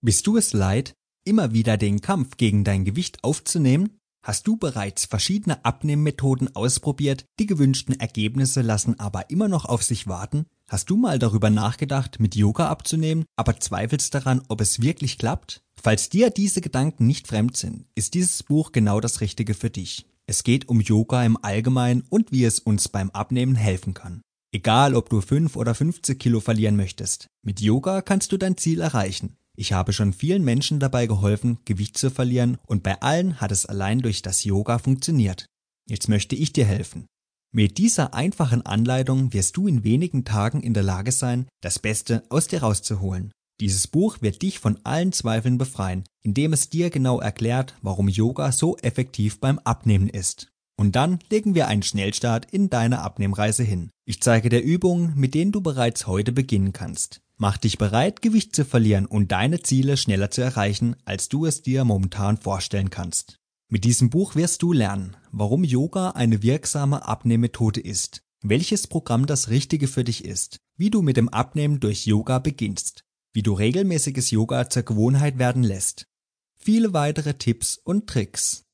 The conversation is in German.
Bist du es leid, immer wieder den Kampf gegen dein Gewicht aufzunehmen? Hast du bereits verschiedene Abnehmmethoden ausprobiert, die gewünschten Ergebnisse lassen aber immer noch auf sich warten? Hast du mal darüber nachgedacht, mit Yoga abzunehmen, aber zweifelst daran, ob es wirklich klappt? Falls dir diese Gedanken nicht fremd sind, ist dieses Buch genau das Richtige für dich. Es geht um Yoga im Allgemeinen und wie es uns beim Abnehmen helfen kann. Egal, ob du 5 oder 50 Kilo verlieren möchtest, mit Yoga kannst du dein Ziel erreichen. Ich habe schon vielen Menschen dabei geholfen, Gewicht zu verlieren und bei allen hat es allein durch das Yoga funktioniert. Jetzt möchte ich dir helfen. Mit dieser einfachen Anleitung wirst du in wenigen Tagen in der Lage sein, das Beste aus dir rauszuholen. Dieses Buch wird dich von allen Zweifeln befreien, indem es dir genau erklärt, warum Yoga so effektiv beim Abnehmen ist. Und dann legen wir einen Schnellstart in deiner Abnehmreise hin. Ich zeige dir Übungen, mit denen du bereits heute beginnen kannst. Mach dich bereit, Gewicht zu verlieren und deine Ziele schneller zu erreichen, als du es dir momentan vorstellen kannst. Mit diesem Buch wirst du lernen, warum Yoga eine wirksame Abnehmmethode ist, welches Programm das Richtige für dich ist, wie du mit dem Abnehmen durch Yoga beginnst, wie du regelmäßiges Yoga zur Gewohnheit werden lässt, viele weitere Tipps und Tricks.